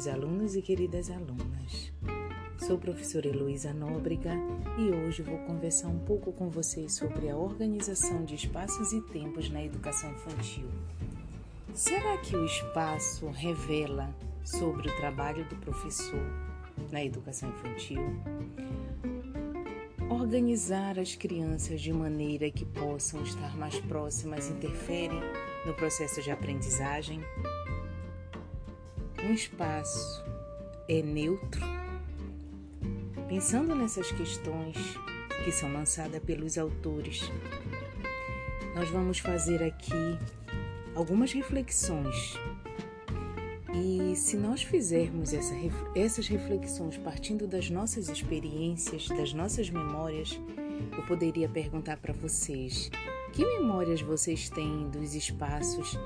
queridos alunos e queridas alunas. Sou professora Heloísa Nóbrega e hoje vou conversar um pouco com vocês sobre a organização de espaços e tempos na educação infantil. Será que o espaço revela sobre o trabalho do professor na educação infantil? Organizar as crianças de maneira que possam estar mais próximas interfere no processo de aprendizagem? Um espaço é neutro? Pensando nessas questões que são lançadas pelos autores, nós vamos fazer aqui algumas reflexões. E se nós fizermos essa, essas reflexões partindo das nossas experiências, das nossas memórias, eu poderia perguntar para vocês: que memórias vocês têm dos espaços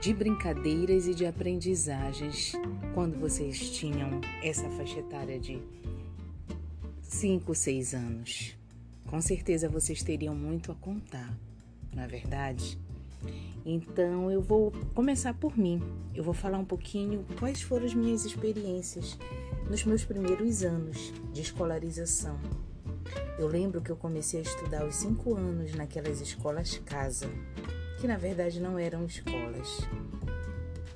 de brincadeiras e de aprendizagens quando vocês tinham essa faixa etária de 5, 6 anos. Com certeza vocês teriam muito a contar, não é verdade? Então eu vou começar por mim. Eu vou falar um pouquinho quais foram as minhas experiências nos meus primeiros anos de escolarização. Eu lembro que eu comecei a estudar aos 5 anos naquelas escolas casa que na verdade não eram escolas,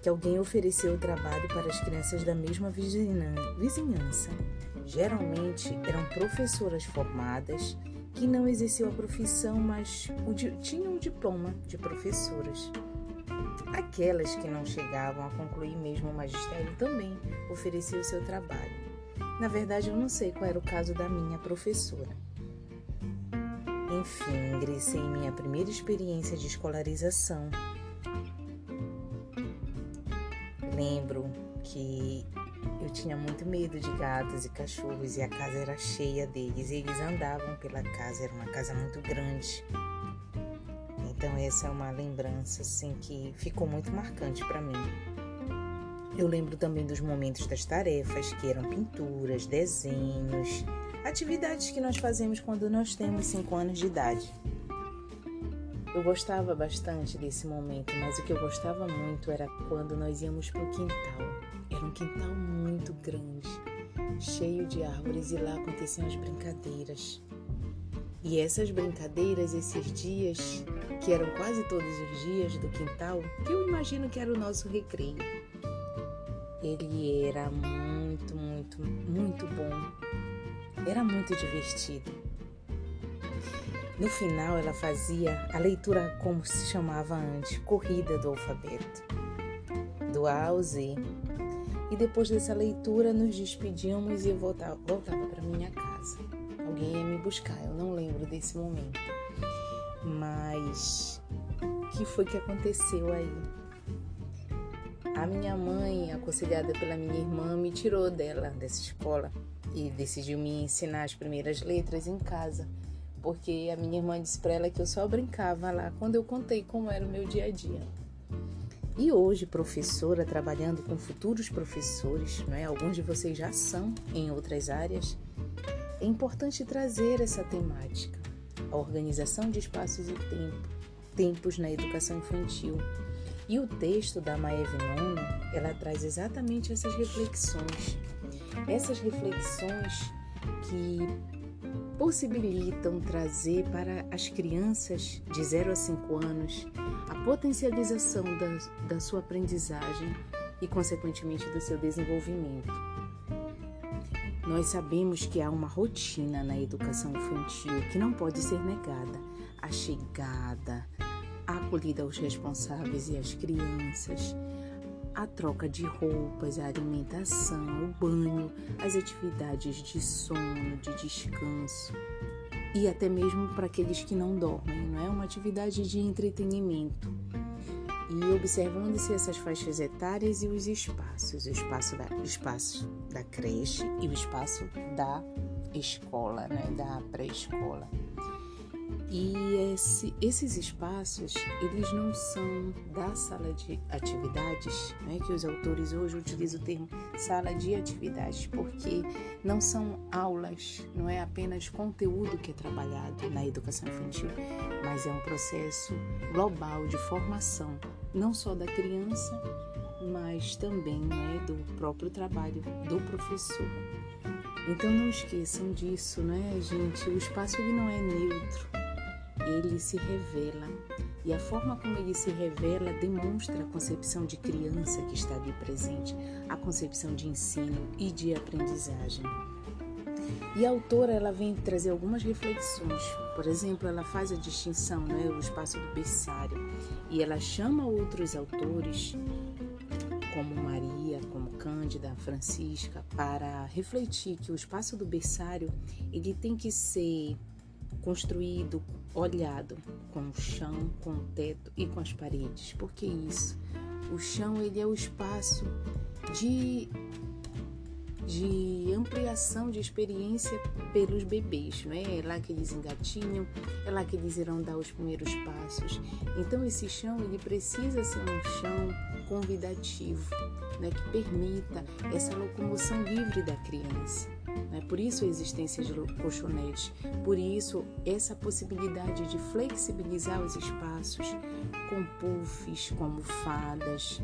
que alguém ofereceu o trabalho para as crianças da mesma vizinhança. Geralmente eram professoras formadas que não exerciam a profissão, mas tinham um diploma de professoras. Aquelas que não chegavam a concluir mesmo o magistério também ofereciam o seu trabalho. Na verdade, eu não sei qual era o caso da minha professora. Enfim, ingressei em minha primeira experiência de escolarização. Lembro que eu tinha muito medo de gatos e cachorros e a casa era cheia deles. Eles andavam pela casa, era uma casa muito grande. Então essa é uma lembrança assim que ficou muito marcante para mim. Eu lembro também dos momentos das tarefas, que eram pinturas, desenhos, atividades que nós fazemos quando nós temos 5 anos de idade. Eu gostava bastante desse momento, mas o que eu gostava muito era quando nós íamos para o quintal. Era um quintal muito grande, cheio de árvores e lá aconteciam as brincadeiras. E essas brincadeiras, esses dias, que eram quase todos os dias do quintal, que eu imagino que era o nosso recreio, ele era muito, muito, muito bom era muito divertido. No final, ela fazia a leitura como se chamava antes, corrida do alfabeto, do A ao Z. E depois dessa leitura, nos despedíamos e eu voltava, voltava para minha casa. Alguém ia me buscar, eu não lembro desse momento. Mas o que foi que aconteceu aí? A minha mãe, aconselhada pela minha irmã, me tirou dela, dessa escola, e decidiu me ensinar as primeiras letras em casa, porque a minha irmã disse para ela que eu só brincava lá quando eu contei como era o meu dia a dia. E hoje, professora, trabalhando com futuros professores, não é? alguns de vocês já são em outras áreas, é importante trazer essa temática, a organização de espaços e tempo, tempos na educação infantil. E o texto da Maeve Nono, ela traz exatamente essas reflexões essas reflexões que possibilitam trazer para as crianças de 0 a 5 anos a potencialização da, da sua aprendizagem e, consequentemente, do seu desenvolvimento. Nós sabemos que há uma rotina na educação infantil que não pode ser negada. A chegada, a acolhida aos responsáveis e às crianças, a troca de roupas, a alimentação, o banho, as atividades de sono, de descanso e até mesmo para aqueles que não dormem, não é uma atividade de entretenimento. E observando-se essas faixas etárias e os espaços, o espaço da, espaço da creche e o espaço da escola, né, da pré-escola. E esse, esses espaços, eles não são da sala de atividades, né, que os autores hoje utilizam o termo sala de atividades, porque não são aulas, não é apenas conteúdo que é trabalhado na educação infantil, mas é um processo global de formação, não só da criança, mas também né, do próprio trabalho do professor. Então não esqueçam disso, né, gente? O espaço ele não é neutro, ele se revela. E a forma como ele se revela demonstra a concepção de criança que está ali presente, a concepção de ensino e de aprendizagem. E a autora ela vem trazer algumas reflexões. Por exemplo, ela faz a distinção, né, o espaço do berçário, e ela chama outros autores como Maria, como Cândida, Francisca, para refletir que o espaço do berçário ele tem que ser construído, olhado com o chão, com o teto e com as paredes. Por que isso? O chão ele é o espaço de de ampliação de experiência pelos bebês, né? É lá que eles engatinham, é lá que eles irão dar os primeiros passos. Então esse chão ele precisa ser um chão convidativo, né? Que permita essa locomoção livre da criança. Né? Por isso a existência de colchonetes, por isso essa possibilidade de flexibilizar os espaços com puffs, com almofadas,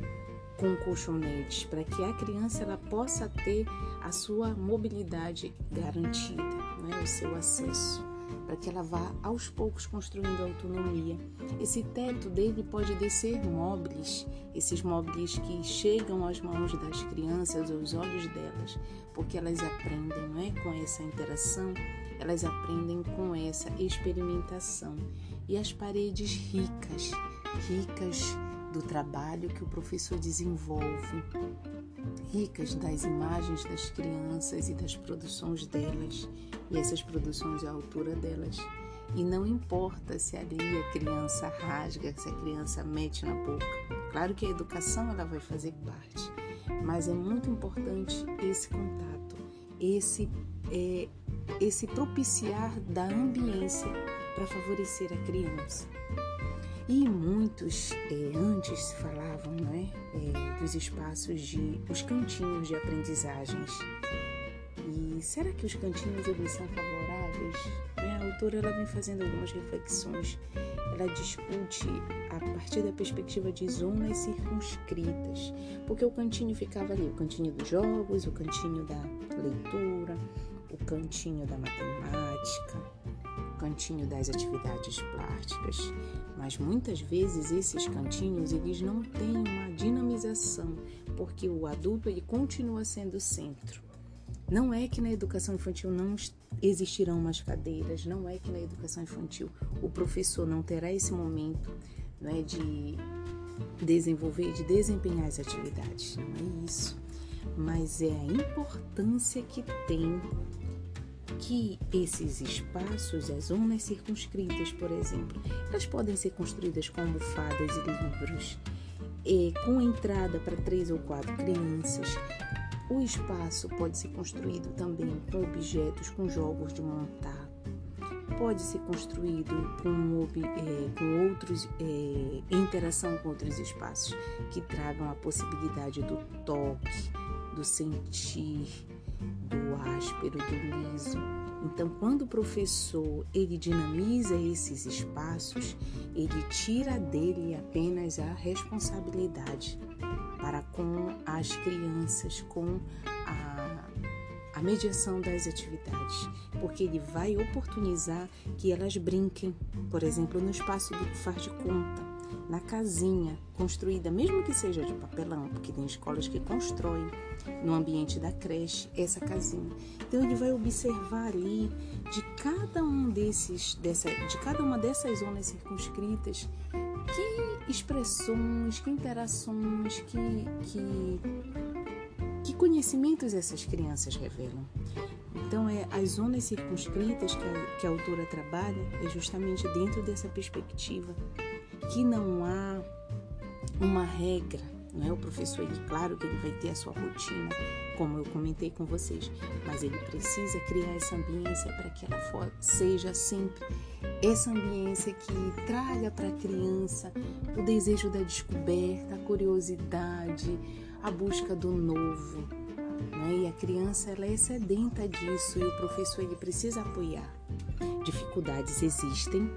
com colchonetes, para que a criança ela possa ter a sua mobilidade garantida, né? o seu acesso, para que ela vá aos poucos construindo autonomia. Esse teto dele pode descer móveis, esses móveis que chegam às mãos das crianças, aos olhos delas, porque elas aprendem não é? com essa interação, elas aprendem com essa experimentação. E as paredes ricas, ricas do trabalho que o professor desenvolve, ricas das imagens das crianças e das produções delas, e essas produções à altura delas. E não importa se ali a criança rasga, se a criança mete na boca. Claro que a educação ela vai fazer parte, mas é muito importante esse contato, esse é, esse propiciar da ambiência para favorecer a criança. E muitos é, antes falavam é, é, dos espaços de os cantinhos de aprendizagens. E será que os cantinhos eles são favoráveis? A autora ela vem fazendo algumas reflexões. Ela discute a partir da perspectiva de zonas circunscritas, porque o cantinho ficava ali, o cantinho dos jogos, o cantinho da leitura, o cantinho da matemática, o cantinho das atividades plásticas mas muitas vezes esses cantinhos eles não têm uma dinamização, porque o adulto ele continua sendo o centro. Não é que na educação infantil não existirão mais cadeiras, não é que na educação infantil o professor não terá esse momento não é, de desenvolver, de desempenhar as atividades. Não é isso. Mas é a importância que tem que esses espaços, as zonas circunscritas, por exemplo, elas podem ser construídas com almofadas e livros, e com entrada para três ou quatro crianças. O espaço pode ser construído também com objetos, com jogos de montar. Pode ser construído com, é, com outros, é, interação com outros espaços que tragam a possibilidade do toque, do sentir, do áspero, do liso. Então, quando o professor ele dinamiza esses espaços, ele tira dele apenas a responsabilidade para com as crianças, com a, a mediação das atividades, porque ele vai oportunizar que elas brinquem, por exemplo, no espaço do faz de conta na casinha construída, mesmo que seja de papelão, porque tem escolas que constroem no ambiente da creche essa casinha. Então ele vai observar ali de cada um desses, dessa, de cada uma dessas zonas circunscritas, que expressões, que interações, que, que, que conhecimentos essas crianças revelam. Então, é, as zonas circunscritas que a, que a autora trabalha é justamente dentro dessa perspectiva que não há uma regra, não é o professor, ele, claro que ele vai ter a sua rotina, como eu comentei com vocês, mas ele precisa criar essa ambiência para que ela for, seja sempre essa ambiência que traga para a criança o desejo da descoberta, a curiosidade, a busca do novo. Né? E a criança ela é sedenta disso e o professor ele precisa apoiar. Dificuldades existem,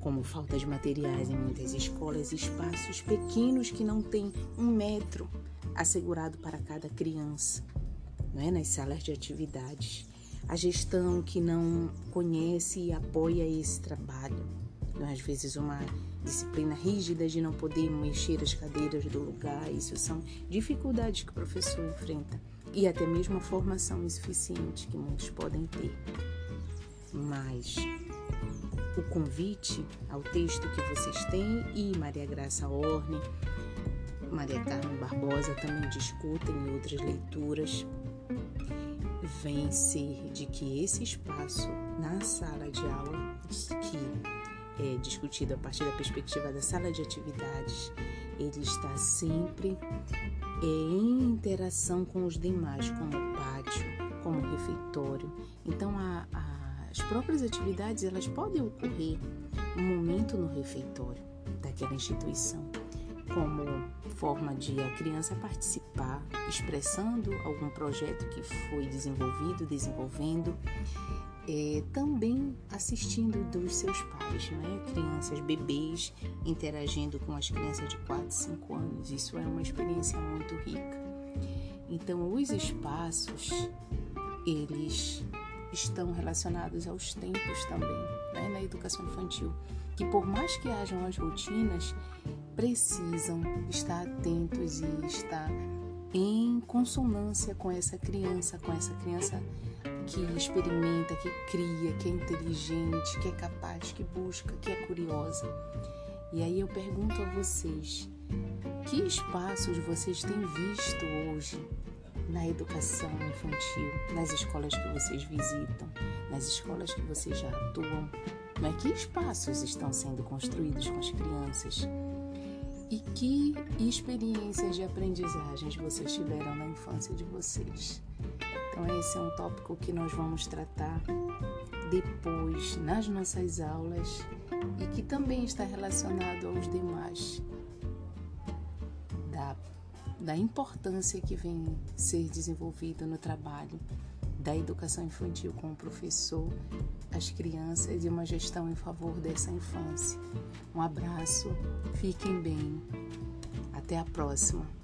como falta de materiais em muitas escolas, espaços pequenos que não têm um metro assegurado para cada criança, não é? nas salas de atividades. A gestão que não conhece e apoia esse trabalho, não é? às vezes uma disciplina rígida de não poder mexer as cadeiras do lugar, isso são dificuldades que o professor enfrenta e até mesmo a formação insuficiente que muitos podem ter. Mas o convite ao texto que vocês têm e Maria Graça Orne, Maria Carmen Barbosa também discutem em outras leituras, vem ser de que esse espaço na sala de aula, que é discutido a partir da perspectiva da sala de atividades, ele está sempre em interação com os demais, como pátio, como refeitório. Então, a, a, as próprias atividades elas podem ocorrer um momento no refeitório daquela instituição como forma de a criança participar, expressando algum projeto que foi desenvolvido, desenvolvendo, é, também assistindo dos seus pais, né? crianças, bebês interagindo com as crianças de 4, 5 anos. Isso é uma experiência muito rica. Então, os espaços, eles estão relacionados aos tempos também, né? na educação infantil, que por mais que hajam as rotinas, precisam estar atentos e estar em consonância com essa criança, com essa criança que experimenta, que cria, que é inteligente, que é capaz, que busca, que é curiosa. E aí eu pergunto a vocês: que espaços vocês têm visto hoje na educação infantil, nas escolas que vocês visitam, nas escolas que vocês já atuam? Mas que espaços estão sendo construídos com as crianças? E que experiências de aprendizagens vocês tiveram na infância de vocês? Então, esse é um tópico que nós vamos tratar depois nas nossas aulas e que também está relacionado aos demais, da, da importância que vem ser desenvolvida no trabalho da educação infantil com o professor, as crianças e uma gestão em favor dessa infância. Um abraço, fiquem bem, até a próxima.